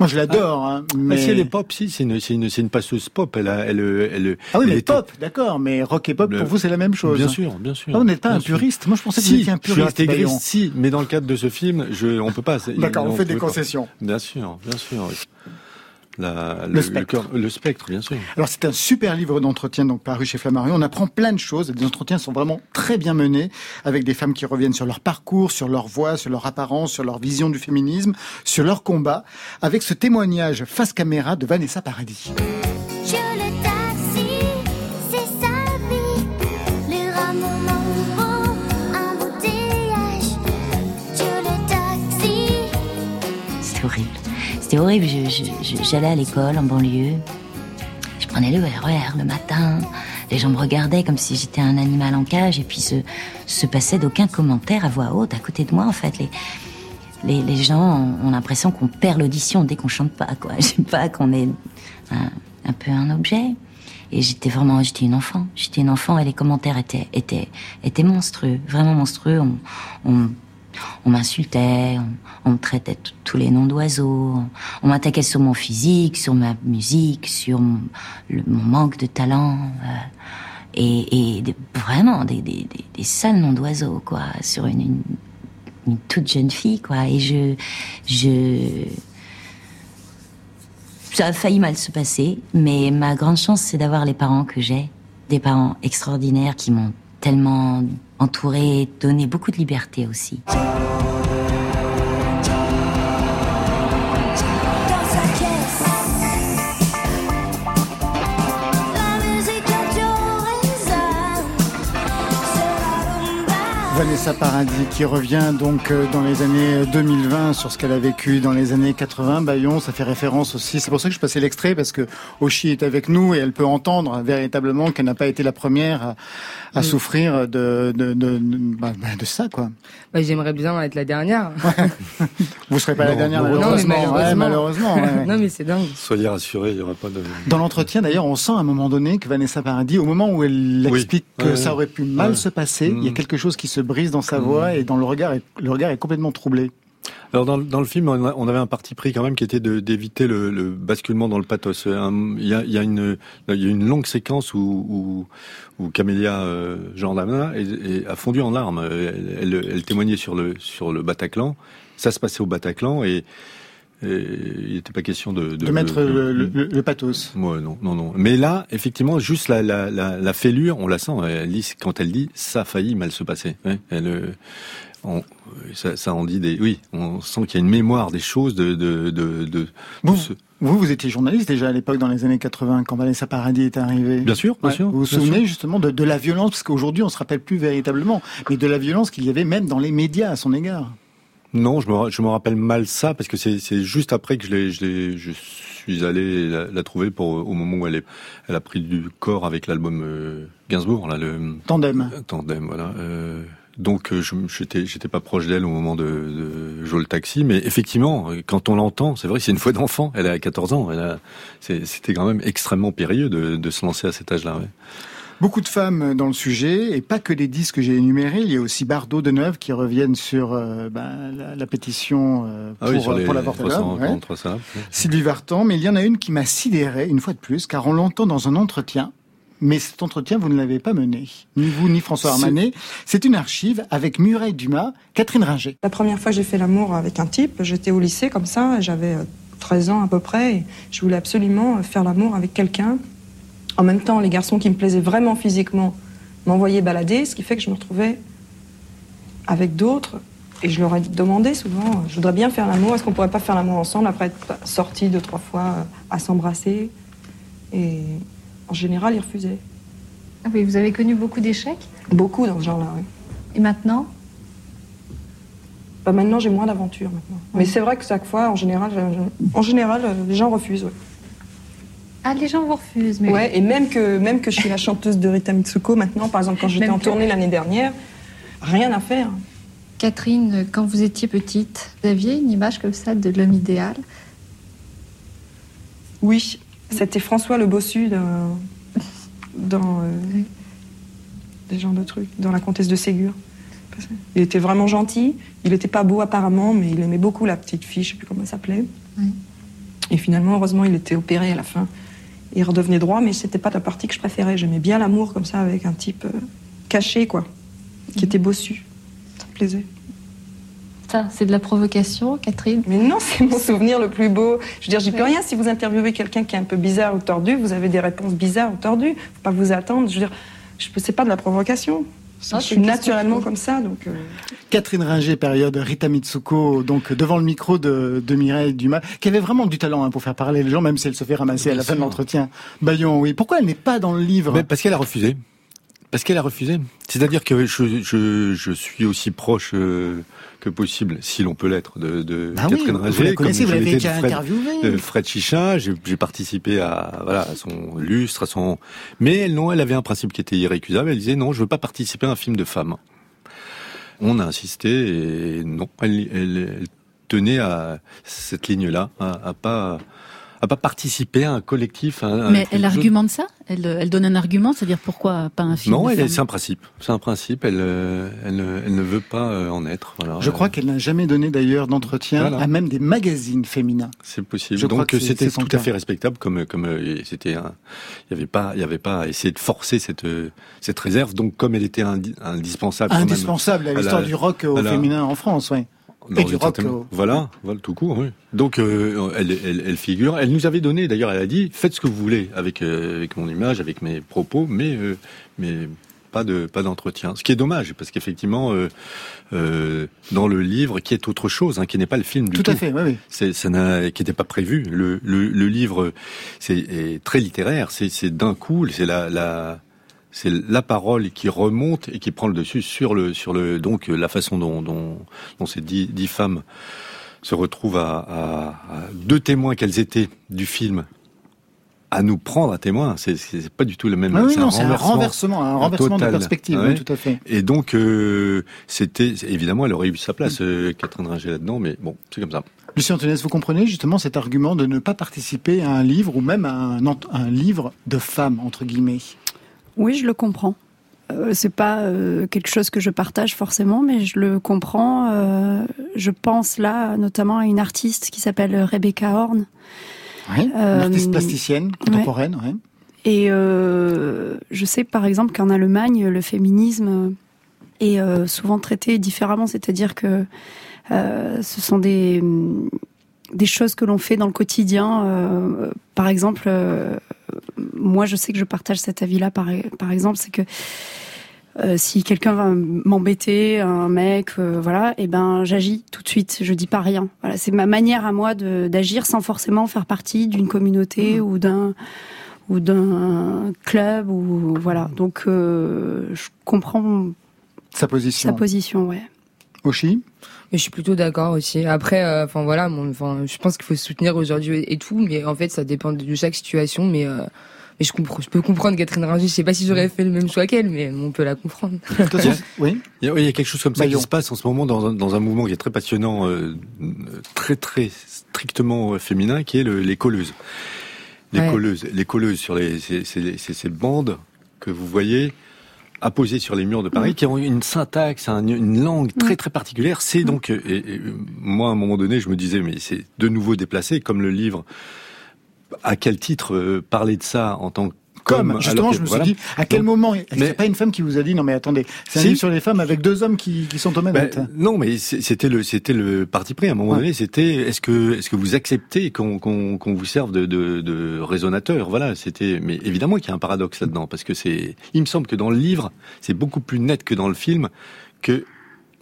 Moi, je l'adore, ah, hein, mais... Si elle est pop, si, c'est une, une, passeuse pop. Elle, a, elle, elle, ah oui, elle mais était... pop, d'accord, mais rock et pop, pour vous, c'est la même chose. Bien sûr, bien sûr. Ah, vous n'êtes pas un sûr. puriste. Moi, je pensais que si, vous étiez un puriste. Je suis intégriste, si, mais dans le cadre de ce film, je, on peut pas. D'accord, on, on fait des concessions. Pas. Bien sûr, bien sûr. La, Le spectre. cœur- le spectre, bien sûr. Alors c'est un super livre d'entretien donc paru chez Flammarion. On apprend plein de choses. Les entretiens sont vraiment très bien menés avec des femmes qui reviennent sur leur parcours, sur leur voix, sur leur apparence, sur leur vision du féminisme, sur leur combat. Avec ce témoignage face caméra de Vanessa Paradis. C'était horrible. C'était horrible. J'allais à l'école en banlieue. Je prenais le RER le matin. Les gens me regardaient comme si j'étais un animal en cage et puis se, se passait d'aucun commentaire à voix haute à côté de moi en fait. Les, les, les gens ont, l'impression qu'on perd l'audition dès qu'on chante pas. Je sais pas qu'on est un, un peu un objet. Et j'étais vraiment, j'étais une enfant. J'étais une enfant et les commentaires étaient, étaient, étaient monstrueux, vraiment monstrueux. On, on, on m'insultait, on, me traitait tous les noms d'oiseaux, on, m'attaquait sur mon physique, sur ma musique, sur mon, manque de talent, euh, et, vraiment des, des, sales noms d'oiseaux, quoi, sur une, une, une toute jeune fille, quoi. Et je, je, ça a failli mal se passer, mais ma grande chance, c'est d'avoir les parents que j'ai, des parents extraordinaires qui m'ont tellement entourée, donné beaucoup de liberté aussi. Vanessa Paradis qui revient donc euh, dans les années 2020 sur ce qu'elle a vécu dans les années 80. Bayon, ça fait référence aussi. C'est pour ça que je passais l'extrait parce que Oshi est avec nous et elle peut entendre véritablement qu'elle n'a pas été la première à, à Mm. souffrir de de, de, de, bah, bah, de ça quoi. Bah, J'aimerais bien être la dernière. Vous serez pas la dernière malheureusement. non, mais Ouais, malheureusement. ouais, ouais. non, mais c'est dingue. Soyez rassurés, il n'y aura pas de. Dans l'entretien, d'ailleurs, on sent à un moment donné que Vanessa Paradis, au moment où elle Oui. explique que Ouais, ça ouais. aurait pu mal Ouais. se passer, il y a Mm. quelque chose qui se brise dans sa Mm. voix et dans le regard, est, le regard est complètement troublé. Alors dans, le- dans le film, on, a- on avait un parti pris quand même qui était d'éviter le, le basculement dans le pathos. Un- Il y a, il y a une, il y a une longue séquence où, où, où Camélia euh, a fondu en larmes. Elle, elle- elle témoignait sur le sur le Bataclan. Ça se passait au Bataclan et, et il n'était pas question de De, mettre le, le- le- le pathos. Ouais, non, non, non. Mais là, effectivement, juste la, la, la, la fêlure, on la sent. Elle dit, quand elle dit, ça a failli mal se passer. Ouais, elle, euh, on, ça, ça en dit des. Oui, on sent qu'il y a une mémoire des choses de de de. de, Vous, ce- vous, vous étiez journaliste déjà à l'époque dans les années 80 quand Vanessa Paradis est arrivée. Bien sûr, bien Ouais. sûr. Vous vous souvenez sûr. justement de, de la violence, parce qu'aujourd'hui on se rappelle plus véritablement, mais de la violence qu'il y avait même dans les médias à son égard. Non, je me, je me rappelle mal ça parce que c'est juste après que je l'ai, je je suis allé la, la trouver pour au moment où elle est, elle a pris du corps avec l'album euh, Gainsbourg là le Tandem. tandem voilà. Euh, donc euh, j'étais j'étais pas proche d'elle au moment de, de jouer le taxi, mais effectivement quand on l'entend, c'est vrai c'est une fois d'enfant. Elle a 14 ans, elle a, c'est- c'était quand même extrêmement périlleux de, de se lancer à cet âge-là. Ouais. Beaucoup de femmes dans le sujet, et pas que les disques que j'ai énumérés. Il y a aussi Bardot de Neuve qui reviennent sur euh, ben, la, la pétition euh, pour, Ah oui, pour l'avortement. 300, ouais. 300, ouais. Sylvie Vartan, mais il y en a une qui m'a sidéré une fois de plus, car on l'entend dans un entretien. Mais cet entretien, vous ne l'avez pas mené. Ni vous, ni François Armanet. C'est une archive avec Muriel Dumas, Catherine Ringer. La première fois que j'ai fait l'amour avec un type, j'étais au lycée comme ça, j'avais euh, 13 ans à peu près, et je voulais absolument euh, faire l'amour avec quelqu'un. En même temps, les garçons qui me plaisaient vraiment physiquement m'envoyaient balader, ce qui fait que je me retrouvais avec d'autres. Et je leur ai demandé souvent, je voudrais bien faire l'amour, est-ce qu'on pourrait pas faire l'amour ensemble après être sortis deux, trois fois euh, à s'embrasser? Et en général, ils refusaient. Ah oui, vous avez connu beaucoup d'échecs? Beaucoup dans ce genre-là, oui. Et maintenant? Bah, maintenant, j'ai moins d'aventures maintenant. Mais c'est vrai que chaque fois, en général, en général, euh, les gens refusent. ouais. Ah, les gens vous refusent. Mais Ouais, et même que, même que je suis la chanteuse de Rita Mitsuko maintenant, par exemple, quand j'étais en tournée l'année dernière, rien à faire. Catherine, quand vous étiez petite, vous aviez une image comme ça de l'homme idéal? Oui, c'était François le Bossu dans, dans euh, des genres de trucs, dans La Comtesse de Ségur. Il était vraiment gentil. Il n'était pas beau apparemment, mais il aimait beaucoup la petite fille, je sais plus comment elle s'appelait. Oui. Et finalement, heureusement, il était opéré à la fin. Il redevenait droit, mais c'était pas la partie que je préférais. J'aimais bien l'amour comme ça, avec un type euh, caché, quoi, qui était bossu. Ça me plaisait. Ça, c'est de la provocation, Catherine? Mais non, c'est mon souvenir le plus beau. Je veux dire, j'y peux rien. Si vous interviewez quelqu'un qui est un peu bizarre ou tordu, vous avez des réponses bizarres ou tordues. Faut pas vous attendre. Je veux dire, je c'est pas de la provocation. Je c'est suis naturellement comme ça, donc. euh, Catherine Ringer, période Rita Mitsuko, donc devant le micro de, de Mireille Dumas, qui avait vraiment du talent hein, pour faire parler les gens, même si elle se fait ramasser à la fin de l'entretien. Bayon, oui. Pourquoi elle n'est pas dans le livre? Mais parce qu'elle a refusé. Parce qu'elle a refusé. C'est-à-dire que je, je, je suis aussi proche euh, que possible, si l'on peut l'être, de, de Ah oui, Catherine vous Ringer. la connaissez, vous l'avez déjà Fred- interviewée. de Fred Chicha, j'ai participé à, voilà, à son lustre, à son. Mais elle, non, elle avait un principe qui était irrécusable. Elle disait non, je veux pas participer à un film de femme. On a insisté et non, elle, elle, elle tenait à cette ligne-là, à, à pas à pas participer à un collectif. à Mais à elle argumente ça? Elle, elle donne un argument, c'est-à-dire pourquoi pas un film Non, c'est un principe. C'est un principe. Elle, euh, elle, ne- elle ne veut pas euh, en être. Voilà. Je crois qu'elle n'a jamais donné d'ailleurs d'entretien Voilà. à même des magazines féminins. C'est possible. Je crois Donc c'était tout à fait respectable, comme comme euh, c'était. Il y avait pas, il y avait pas à essayer de forcer cette euh, cette réserve. Donc comme elle était indi- indispensable. Indispensable à la- l'histoire du rock au la- féminin en France, oui. Et du rock au- Voilà, voilà tout court. Oui. Donc euh, elle, elle, elle figure. Elle nous avait donné, d'ailleurs, elle a dit, faites ce que vous voulez avec euh, avec mon image, avec mes propos, mais euh, mais pas de pas d'entretien. Ce qui est dommage, parce qu'effectivement, euh, euh, dans le livre, qui est autre chose, hein, qui n'est pas le film du Tout tout. à fait, oui, oui. C'est, ça n'a, qui n'était pas prévu. Le, le, le livre, c'est est très littéraire. C'est, c'est d'un coup, c'est la, la, c'est la parole qui remonte et qui prend le dessus sur le, sur le, donc la façon dont, dont, dont ces dix, dix femmes se retrouvent à, à, à deux témoins qu'elles étaient du film à nous prendre à témoin. C'est, c'est pas du tout le même. Ah oui, non, c'est un renversement, un renversement de perspective, Ouais. oui, tout à fait. Et donc, euh, c'était évidemment, elle aurait eu sa place, euh, Catherine Ringer là-dedans, mais bon, c'est comme ça. Lucien Antonès, vous comprenez justement cet argument de ne pas participer à un livre ou même à un, un livre de femmes, entre guillemets? Oui, je le comprends. Euh, c'est pas euh, quelque chose que je partage forcément, mais je le comprends. Euh, je pense là notamment à une artiste qui s'appelle Rebecca Horn. Oui, une Euh, artiste plasticienne, contemporaine, ouais. Et je sais par exemple qu'en Allemagne, le féminisme est souvent traité différemment, c'est-à-dire que ce sont des, des choses que l'on fait dans le quotidien. Par exemple, moi je sais que je partage cet avis-là, par, par exemple, c'est que euh, si quelqu'un va m'embêter, un mec, euh, voilà, et ben j'agis tout de suite. Je dis pas rien. Voilà, c'est ma manière à moi d'agir sans forcément faire partie d'une communauté ou d'un ou d'un club ou voilà. Donc euh, je comprends Sa position. sa position, ouais. Oshi Mais je suis plutôt d'accord aussi. Après, euh, enfin voilà, mon, enfin, je pense qu'il faut se soutenir aujourd'hui et tout, mais en fait, ça dépend de chaque situation. Mais, euh, mais je comprends, je peux comprendre Catherine Ringer. Je sais pas si j'aurais fait le même choix qu'elle, mais on peut la comprendre. oui. Il y, a, il y a quelque chose comme ça qui se passe en ce moment dans un, dans un mouvement qui est très passionnant, euh, très très strictement euh, féminin, qui est le, les colleuses. Les Ouais. colleuses, les colleuses sur les, c'est, c'est- c'est ces bandes que vous voyez apposées sur les murs de Paris, qui ont une syntaxe, un- une langue très très particulière. C'est donc, euh, et, et, moi à un moment donné, je me disais, mais c'est de nouveau déplacé, comme le livre. À quel titre euh, parler de ça en tant que Comme, justement, que- je me voilà. suis dit, à quel Donc, moment mais- pas une femme qui vous a dit, non mais attendez, c'est un Si. livre sur les femmes avec deux hommes qui, qui sont aux manettes Ben, non, mais c'est- c'était le c'était le parti pris à un moment Ouais. donné. C'était est-ce que est-ce que vous acceptez qu'on qu'on vous serve de, de, de raisonnateur Voilà, c'était. Mais évidemment qu'il y a un paradoxe là-dedans parce que c'est. Il me semble que dans le livre, c'est beaucoup plus net que dans le film que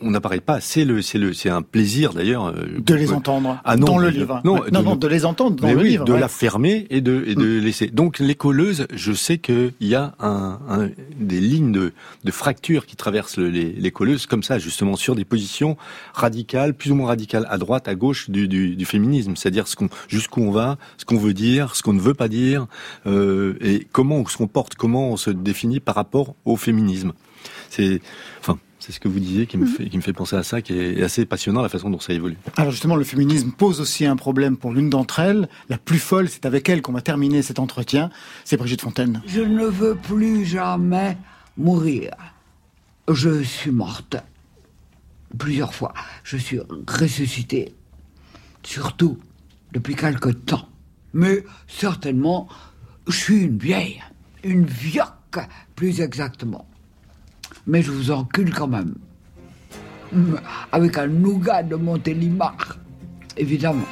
on n'apparaît pas. C'est le c'est le c'est un plaisir d'ailleurs euh, De les entendre Ah non, dans le livre. non, non, de non, ne- de les entendre dans le oui, livre. de ouais. la fermer et de, et de laisser. Donc les colleuses, je sais qu'il y a un, un- des lignes de, de fracture qui traversent le- les, les colleuses comme ça, justement sur des positions radicales, plus ou moins radicales, à droite, à gauche du, du, du féminisme, c'est-à-dire ce qu'on, jusqu'où on va, ce qu'on veut dire, ce qu'on ne veut pas dire, euh, et comment on se comporte, comment on se définit par rapport au féminisme. C'est, enfin, c'est ce que vous disiez qui me fait, qui me fait penser à ça, qui est assez passionnant la façon dont ça évolue. Alors justement, le féminisme pose aussi un problème pour l'une d'entre elles. La plus folle, c'est avec elle qu'on va terminer cet entretien. C'est Brigitte Fontaine. Je ne veux plus jamais mourir. Je suis morte plusieurs fois. Je suis ressuscitée, surtout depuis quelque temps. Mais certainement, je suis une vieille, une vioque plus exactement. Mais je vous encule quand même. Avec un nougat de Montélimar, évidemment.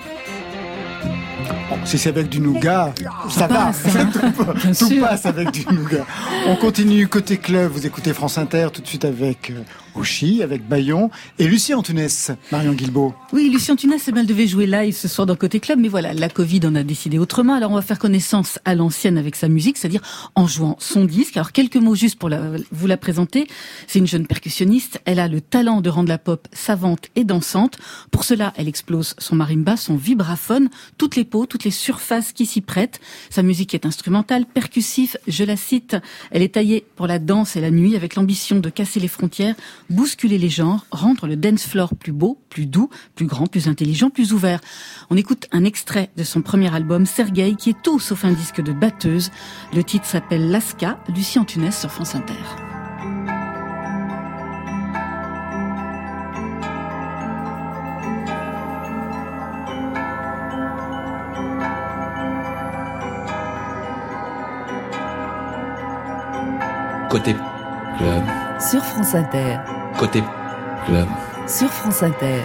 Si c'est avec du nougat, ça va. passe, hein. tout, Bien tout sûr. passe avec du nougat. On continue côté club. Vous écoutez France Inter tout de suite avec euh, Oshi, avec Bayon et Lucie Antounès, Marion Guilbault. Oui, eh ben, elle devait jouer live ce soir dans Côté Club, mais voilà, la Covid en a décidé autrement. Alors, on va faire connaissance à l'ancienne avec sa musique, c'est-à-dire en jouant son disque. Alors, quelques mots juste pour la- vous la présenter. C'est une jeune percussionniste. Elle a le talent de rendre la pop savante et dansante. Pour cela, elle explose son marimba, son vibraphone, toutes les peaux, toutes les surfaces qui s'y prêtent. Sa musique est instrumentale, percussive, je la cite. Elle est taillée pour la danse et la nuit avec l'ambition de casser les frontières, bousculer les genres, rendre le dance floor plus beau, plus doux, plus grand, plus intelligent, plus ouvert. On écoute un extrait de son premier album, Sergei, qui est tout sauf un disque de batteuse. Le titre s'appelle Laska, Lucie Antunes sur France Inter. Côté club. Sur France Inter. Côté club. Sur France Inter.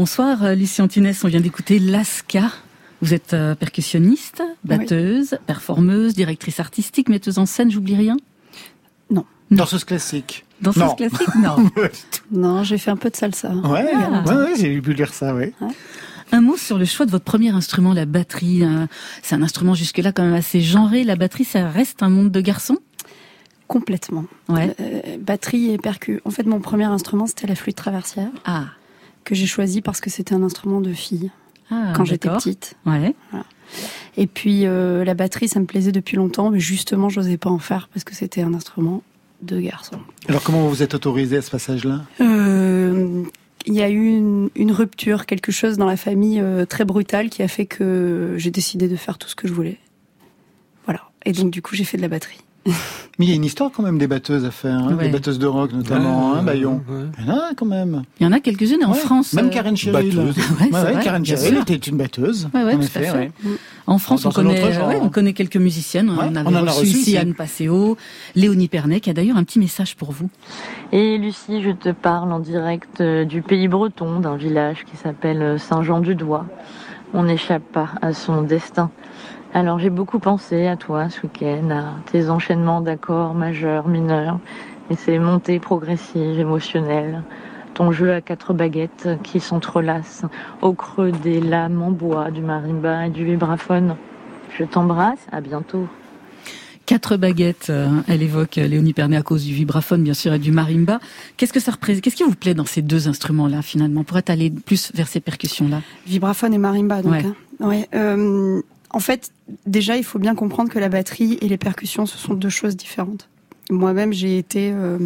Rebonsoir, euh, Lucie Antunes, on vient d'écouter Laska. Vous êtes euh, percussionniste, batteuse, performeuse, directrice artistique, metteuse en scène, j'oublie rien? Non. Danseuse classique. Danseuse Non. classique? Non. Non, j'ai fait un peu de salsa. Ouais, Ah. ouais, ouais, j'ai pu lire ça, ouais. Un mot sur le choix de votre premier instrument, la batterie. euh, C'est un instrument jusque-là quand même assez genré. La batterie, ça reste un monde de garçons? Complètement. Ouais. Euh, batterie et percu. En fait, mon premier instrument, c'était la flûte traversière. Ah. Que j'ai choisi parce que c'était un instrument de fille. Ah, quand j'étais petite. Ouais. Voilà. Et puis, euh, la batterie, ça me plaisait depuis longtemps, mais justement, j'osais pas en faire parce que c'était un instrument de garçon. Alors comment vous vous êtes autorisé à ce passage-là? Euh, il y a eu une, une rupture, quelque chose dans la famille euh, très brutal qui a fait que j'ai décidé de faire tout ce que je voulais. Voilà. Et donc du coup, j'ai fait de la batterie. Mais il y a une histoire quand même des batteuses à faire, hein, Ouais. des batteuses de rock notamment, Ouais, hein, Bayon. ouais. Il y en a quand même. Il y en a quelques-unes en. France. Même euh, Karen Cheryl. batteuse. Ouais, c'est Ouais, ouais, vrai, Karen Cheryl était une batteuse. Ouais, ouais, en tout effet, fait. ouais. En France, on connaît, on connaît quelques musiciennes. Ouais, on avait on en a reçu ici. Anne Passeo, Léonie Pernet, qui a d'ailleurs un petit message pour vous. Et Lucie, je te parle en direct euh, du pays breton, d'un village qui s'appelle euh, Saint-Jean-du-Doigt. On n'échappe pas à son destin. Alors j'ai beaucoup pensé à toi ce week-end, à tes enchaînements d'accords majeurs, mineurs, et ces montées progressives, émotionnelles, ton jeu à quatre baguettes qui s'entrelacent au creux des lames en bois du marimba et du vibraphone. Je t'embrasse, à bientôt. Quatre baguettes, euh, elle évoque euh, Léonie Pernet à cause du vibraphone, bien sûr, et du marimba. Qu'est-ce que ça représente? Qu'est-ce qui vous plaît dans ces deux instruments-là, finalement, pour être allé plus vers ces percussions-là? Vibraphone et marimba, donc. Ouais. hein. Ouais, euh, en fait, déjà, il faut bien comprendre que la batterie et les percussions, ce sont deux choses différentes. Moi-même, j'ai été, euh,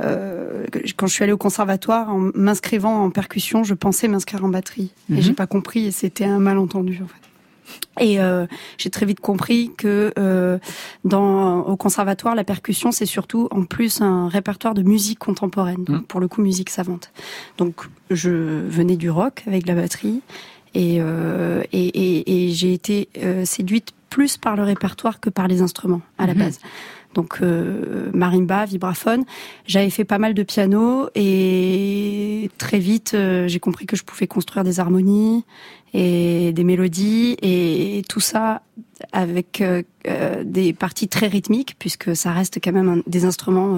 euh, quand je suis allée au conservatoire, en m'inscrivant en percussion, je pensais m'inscrire en batterie, Mhm. et j'ai pas compris, et c'était un malentendu en fait. Et euh, j'ai très vite compris que euh, dans au conservatoire, la percussion c'est surtout en plus un répertoire de musique contemporaine, donc pour le coup musique savante. Donc je venais du rock avec la batterie et euh, et, et, et j'ai été euh, séduite plus par le répertoire que par les instruments à la Mhm. base. Donc euh, marimba, vibraphone. J'avais fait pas mal de piano et très vite euh, j'ai compris que je pouvais construire des harmonies et des mélodies et tout ça avec euh, euh, des parties très rythmiques puisque ça reste quand même un- des instruments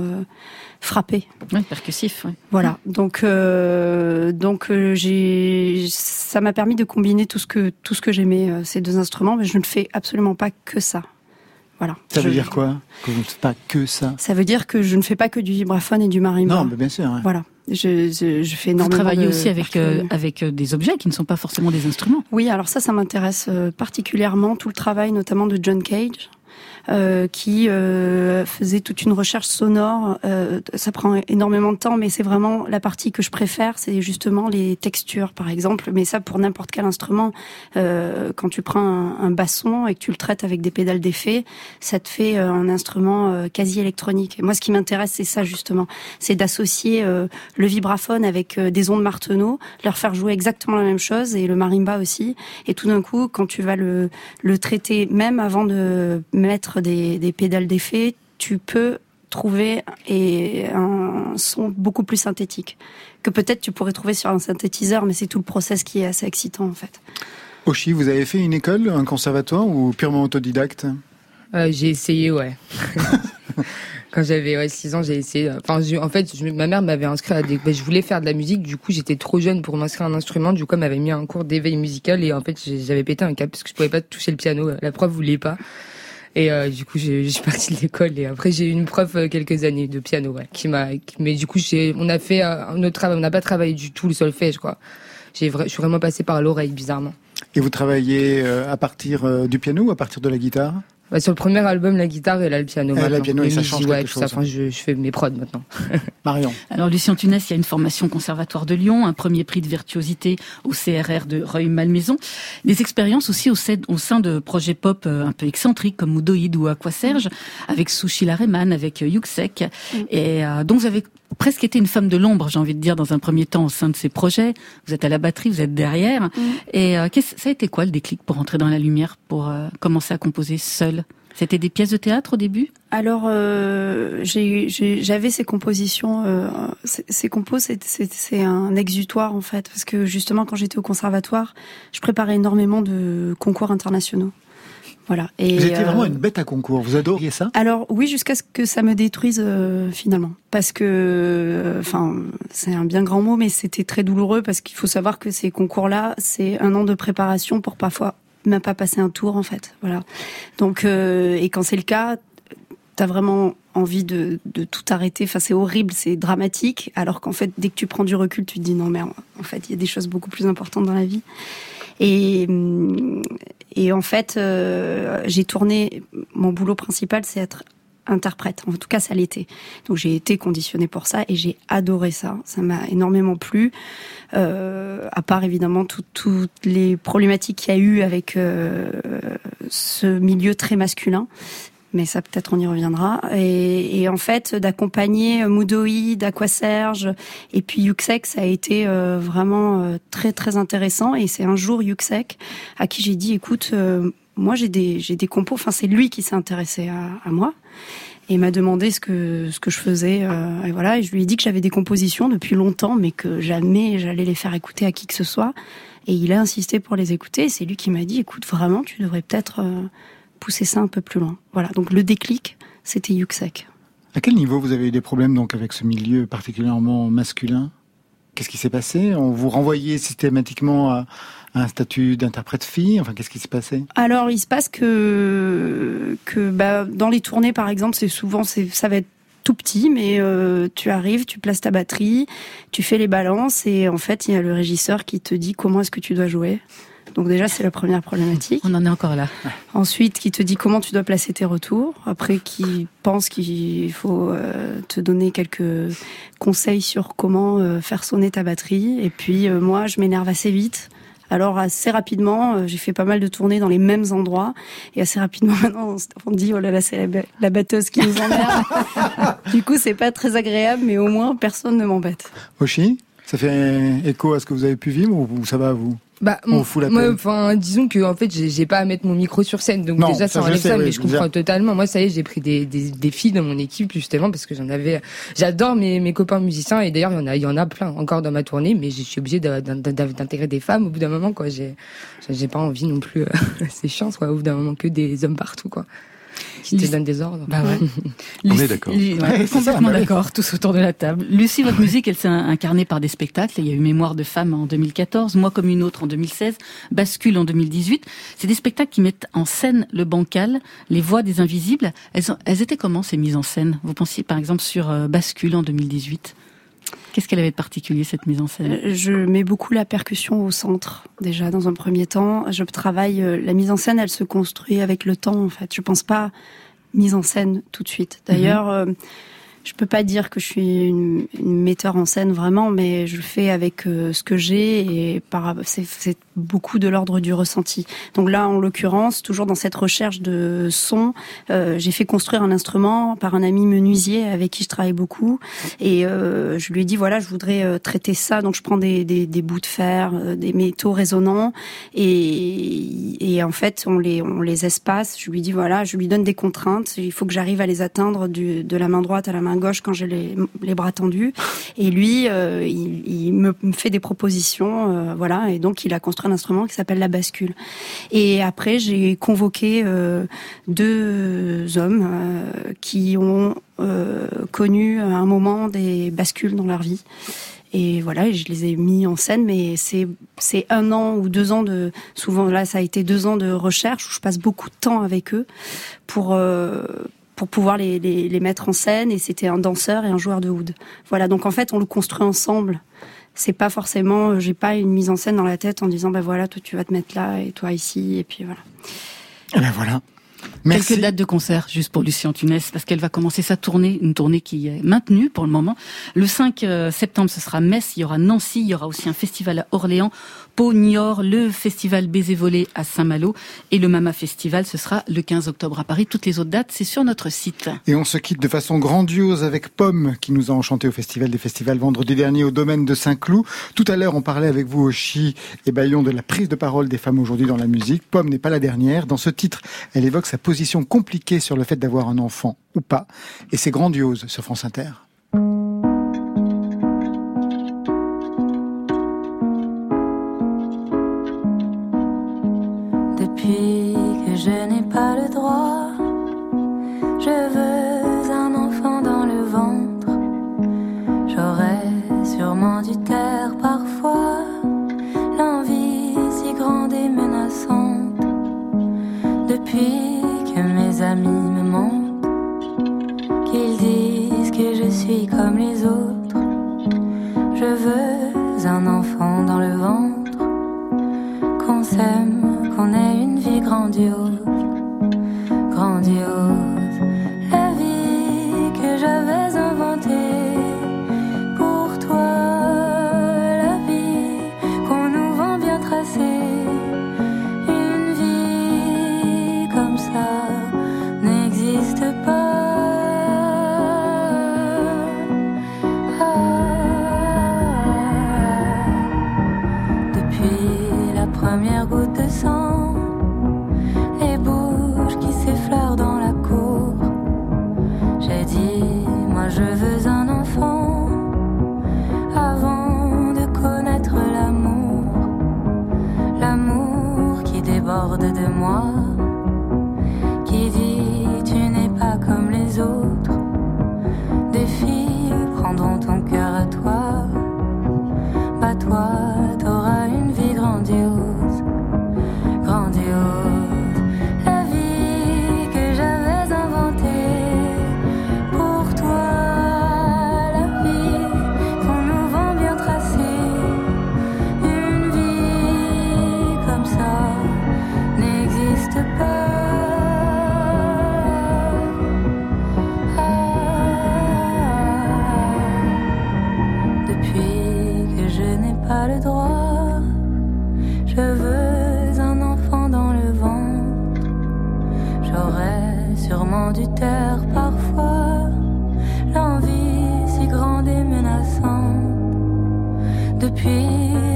frappés. Ouais, percussif. ouais. Voilà. Donc euh, donc euh, j'ai ça m'a permis de combiner tout ce que tout ce que j'aimais euh, ces deux instruments mais je ne fais absolument pas que ça. Voilà. Ça veut Je- dire quoi Que vous ne faites pas que ça Ça veut dire que je ne fais pas que du vibraphone et du marimba. Non, mais bien sûr. ouais. Voilà. Je, je, je fais Vous énormément travaillez de aussi avec, euh, avec des objets qui ne sont pas forcément des instruments. Oui, alors ça, ça m'intéresse particulièrement, tout le travail notamment de John Cage. Euh, qui euh, faisait toute une recherche sonore. Euh, ça prend énormément de temps, mais c'est vraiment la partie que je préfère, c'est justement les textures, par exemple. Mais ça, pour n'importe quel instrument, quand tu prends un, un basson et que tu le traites avec des pédales d'effet, ça te fait un instrument quasi électronique. Moi, ce qui m'intéresse, c'est ça justement, c'est d'associer le vibraphone avec des ondes Marteneau, leur faire jouer exactement la même chose, et le marimba aussi. Et tout d'un coup, quand tu vas le, le traiter, même avant de mettre des, des pédales d'effet, tu peux trouver et un son beaucoup plus synthétique que peut-être tu pourrais trouver sur un synthétiseur, mais c'est tout le process qui est assez excitant en fait. Oshi, vous avez fait une école, un conservatoire ou purement autodidacte? Euh, j'ai essayé, ouais. Quand j'avais ouais, 6 ans, j'ai essayé. Enfin, je- en fait, je- ma mère m'avait inscrit à des. ben, je voulais faire de la musique, du coup, j'étais trop jeune pour m'inscrire à un instrument. Du coup, elle m'avait mis un cours d'éveil musical et en fait, j'avais pété un câble parce que je pouvais pas toucher le piano. La prof voulait pas. Et euh, du coup, je suis partie de l'école et après, j'ai eu une prof euh, quelques années de piano, ouais, qui m'a. Mais du coup, on a fait euh, un autre travail. On n'a pas travaillé du tout le solfège, quoi. J'ai, je suis vraiment passée par l'oreille, bizarrement. Et vous travaillez euh, à partir euh, du piano ou à partir de la guitare? Ouais, sur le premier album, la guitare et là le piano. Là, le piano, et ça change ouais, tout ça. chose. Enfin, je, je fais mes prods maintenant. Marion. Alors, Lucien Tunès, il y a une formation conservatoire de Lyon, un premier prix de virtuosité au CRR de Reuil-Malmaison. Des expériences aussi au, sein- au sein de projets pop euh, un peu excentriques comme Oudoïd ou Aquaserge, avec Sushi Lareman, avec euh, Yuxek. Et euh, donc, vous avez presque été une femme de l'ombre, j'ai envie de dire, dans un premier temps au sein de ces projets. Vous êtes à la batterie, vous êtes derrière. Et euh, ça a été quoi le déclic pour entrer dans la lumière, pour euh, commencer à composer seule? C'était des pièces de théâtre au début? Alors, euh, j'avais ces compositions, euh, ces, ces compos, c'est un exutoire en fait, parce que justement quand j'étais au conservatoire, je préparais énormément de concours internationaux. Voilà. Et, Vous étiez euh, vraiment une bête à concours. Vous adoriez ça? Alors oui, jusqu'à ce que ça me détruise euh, finalement, parce que, euh, enfin, c'est un bien grand mot, mais c'était très douloureux parce qu'il faut savoir que ces concours-là, c'est un an de préparation pour parfois même pas passer un tour en fait. Voilà. Donc euh, et quand c'est le cas, t'as vraiment envie de, de tout arrêter. Enfin, c'est horrible, c'est dramatique. Alors qu'en fait, dès que tu prends du recul, tu te dis non, mais en fait, il y a des choses beaucoup plus importantes dans la vie. Et, hum, et en fait, euh, j'ai tourné. Mon boulot principal, c'est être interprète. En tout cas, ça l'était. Donc j'ai été conditionnée pour ça et j'ai adoré ça. Ça m'a énormément plu. Euh, à part évidemment tout- toutes les problématiques qu'il y a eu avec euh, ce milieu très masculin. Mais ça, peut-être, on y reviendra. Et, en fait, d'accompagner Moudoi, d'Aquaserge et puis Yuxek, ça a été euh, vraiment euh, très, très intéressant. Et c'est un jour Yuxek à qui j'ai dit, écoute, euh, moi, j'ai des, j'ai des compos. Enfin, c'est lui qui s'est intéressé à, moi. Et m'a demandé ce que, ce que je faisais. euh, et voilà. Et je lui ai dit que j'avais des compositions depuis longtemps, mais que jamais j'allais les faire écouter à qui que ce soit. Et il a insisté pour les écouter. C'est lui qui m'a dit, écoute, vraiment, tu devrais peut-être euh, pousser ça un peu plus loin. Voilà. Donc le déclic, c'était Yuxek. À quel niveau vous avez eu des problèmes donc avec ce milieu particulièrement masculin? Qu'est-ce qui s'est passé? On vous renvoyait systématiquement à, un statut d'interprète fille? Enfin, qu'est-ce qui s'est passé Alors, il se passe que que bah, dans les tournées, par exemple, c'est souvent c'est ça va être tout petit, mais euh, tu arrives, tu places ta batterie, tu fais les balances et en fait, il y a le régisseur qui te dit comment est-ce que tu dois jouer. Donc déjà, c'est la première problématique. On en est encore là. Ensuite, qui te dit comment tu dois placer tes retours. Après, qui pense qu'il faut euh, te donner quelques conseils sur comment euh, faire sonner ta batterie. Et puis, euh, moi, je m'énerve assez vite. Alors assez rapidement, j'ai fait pas mal de tournées dans les mêmes endroits et assez rapidement maintenant on dit oh là là c'est la, ba- la batteuse qui nous emmerde. du coup c'est pas très agréable mais au moins personne ne m'embête. Oshi Ça fait écho à ce que vous avez pu vivre ou, ou ça va vous? Bah, On vous fout la moi, paix. enfin, disons que en fait, j'ai pas à mettre mon micro sur scène, donc Non, déjà ça, ça enlève ça, oui, mais je comprends déjà. totalement. Moi, ça y est, j'ai pris des, des, des filles dans mon équipe justement parce que j'en avais. J'adore mes, mes copains musiciens et d'ailleurs il y en a, il y en a plein encore dans ma tournée, mais je suis obligée d'intégrer des femmes au bout d'un moment, quoi. J'ai, j'ai pas envie non plus. euh, c'est chiant, quoi. Au bout d'un moment que des hommes partout, quoi, qui te donnent des ordres. Bah ouais. On est Lucie- d'accord. Lu- ouais, complètement bah oui. d'accord, tous autour de la table. Lucie, votre musique, elle s'est incarnée par des spectacles. Il y a eu Mémoire de femme en 2014, Moi comme une autre en 2016, Bascule en 2018. C'est des spectacles qui mettent en scène le bancal, les voix des invisibles. Elles, ont- elles étaient comment ces mises en scène? Vous pensiez par exemple sur euh, Bascule en 2018 Qu'est-ce qu'elle avait de particulier cette mise en scène? Euh, Je mets beaucoup la percussion au centre, déjà, dans un premier temps. Je travaille, euh, la mise en scène, elle se construit avec le temps, en fait. Je pense pas mise en scène tout de suite. D'ailleurs, euh, je peux pas dire que je suis une, une metteur en scène vraiment, mais je le fais avec euh, ce que j'ai et c'est, beaucoup de l'ordre du ressenti. Donc là, en l'occurrence, toujours dans cette recherche de son, euh, j'ai fait construire un instrument par un ami menuisier avec qui je travaille beaucoup et euh, je lui ai dit voilà, je voudrais euh, traiter ça. Donc je prends des, des, des bouts de fer, euh, des métaux résonnants et, et en fait on les on les espace. Je lui dis voilà, je lui donne des contraintes. Il faut que j'arrive à les atteindre du, de la main droite à la main gauche quand j'ai les, les bras tendus. Et lui, euh, il, me fait des propositions, euh, voilà. Et donc il a construit un instrument qui s'appelle la bascule. Et après j'ai convoqué euh, deux hommes qui ont connu un moment des bascules dans leur vie. Et voilà, je les ai mis en scène, mais c'est c'est un an ou deux ans de souvent là ça a été deux ans de recherche où je passe beaucoup de temps avec eux pour pour pouvoir les, les, mettre en scène. Et c'était un danseur et un joueur de oud. Voilà, donc en fait on le construit ensemble. C'est pas forcément, j'ai pas une mise en scène dans la tête en disant bah voilà toi tu vas te mettre là et toi ici et puis voilà. Eh ben voilà. Merci. Quelques dates de concert juste pour Lucie Antunes parce qu'elle va commencer sa tournée, une tournée qui est maintenue pour le moment. Le 5 euh, septembre, ce sera Metz, il y aura Nancy, il y aura aussi un festival à Orléans, Pau, Niort, le festival Baiser Volé à Saint-Malo et le Mama Festival, ce sera le 15 octobre à Paris. Toutes les autres dates, c'est sur notre site. Et on se quitte de façon grandiose avec Pomme, qui nous a enchanté au Festival des Festivals vendredi dernier au domaine de Saint-Cloud. Tout à l'heure, on parlait avec vous, Oshi et Bayon, de la prise de parole des femmes aujourd'hui dans la musique. Pomme n'est pas la dernière. Dans ce titre, elle évoque sa position compliquée sur le fait d'avoir un enfant ou pas. Et c'est grandiose sur France Inter. Depuis que je n'ai pas le droit, je veux un enfant dans le ventre. J'aurais sûrement dû taire amis me mentent, qu'ils disent que je suis comme les autres. Je veux un enfant dans le ventre, qu'on s'aime, qu'on ait une vie grandiose, grandiose.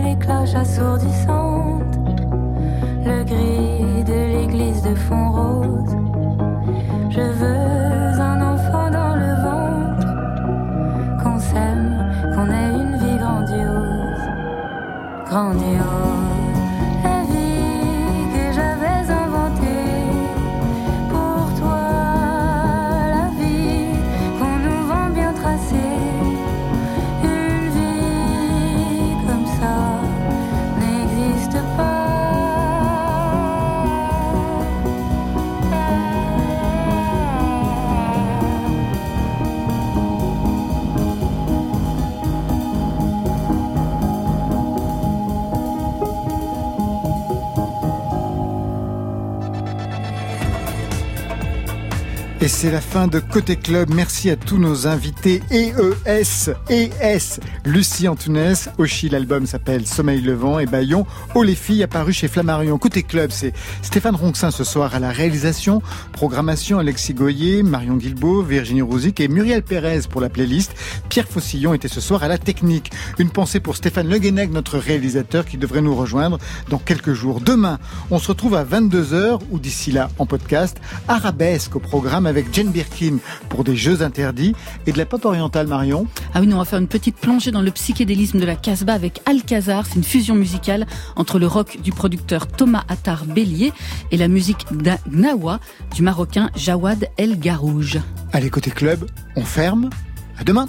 Les cloches assourdissantes, le gris de l'église de fond rose. Je veux un enfant dans le ventre, qu'on s'aime, qu'on ait une vie grandiose, grandiose. C'est la fin de Côté Club. Merci à tous nos invités EES, ES, Lucie Antounès, Oshi, l'album s'appelle Sommeil Levant et Bayon, Oh les filles, apparu chez Flammarion. Côté Club, c'est Stéphane Ronxin ce soir à la réalisation, programmation Alexis Goyer, Marion Guilbault, Virginie Rouzic et Muriel Pérez pour la playlist. Pierre Faucillon était ce soir à la technique. Une pensée pour Stéphane Le Guenec, notre réalisateur qui devrait nous rejoindre dans quelques jours. Demain, on se retrouve à 22h ou d'ici là en podcast, Arabesque au programme avec Jane Birkin pour des jeux interdits et de la pop orientale Marion. Ah oui, nous on va faire une petite plongée dans le psychédélisme de la Casbah avec Alcazar. C'est une fusion musicale entre le rock du producteur Thomas Attar Bélier et la musique d'Gnawa du marocain Jawad El Garouj. Allez, côté club, on ferme. À demain.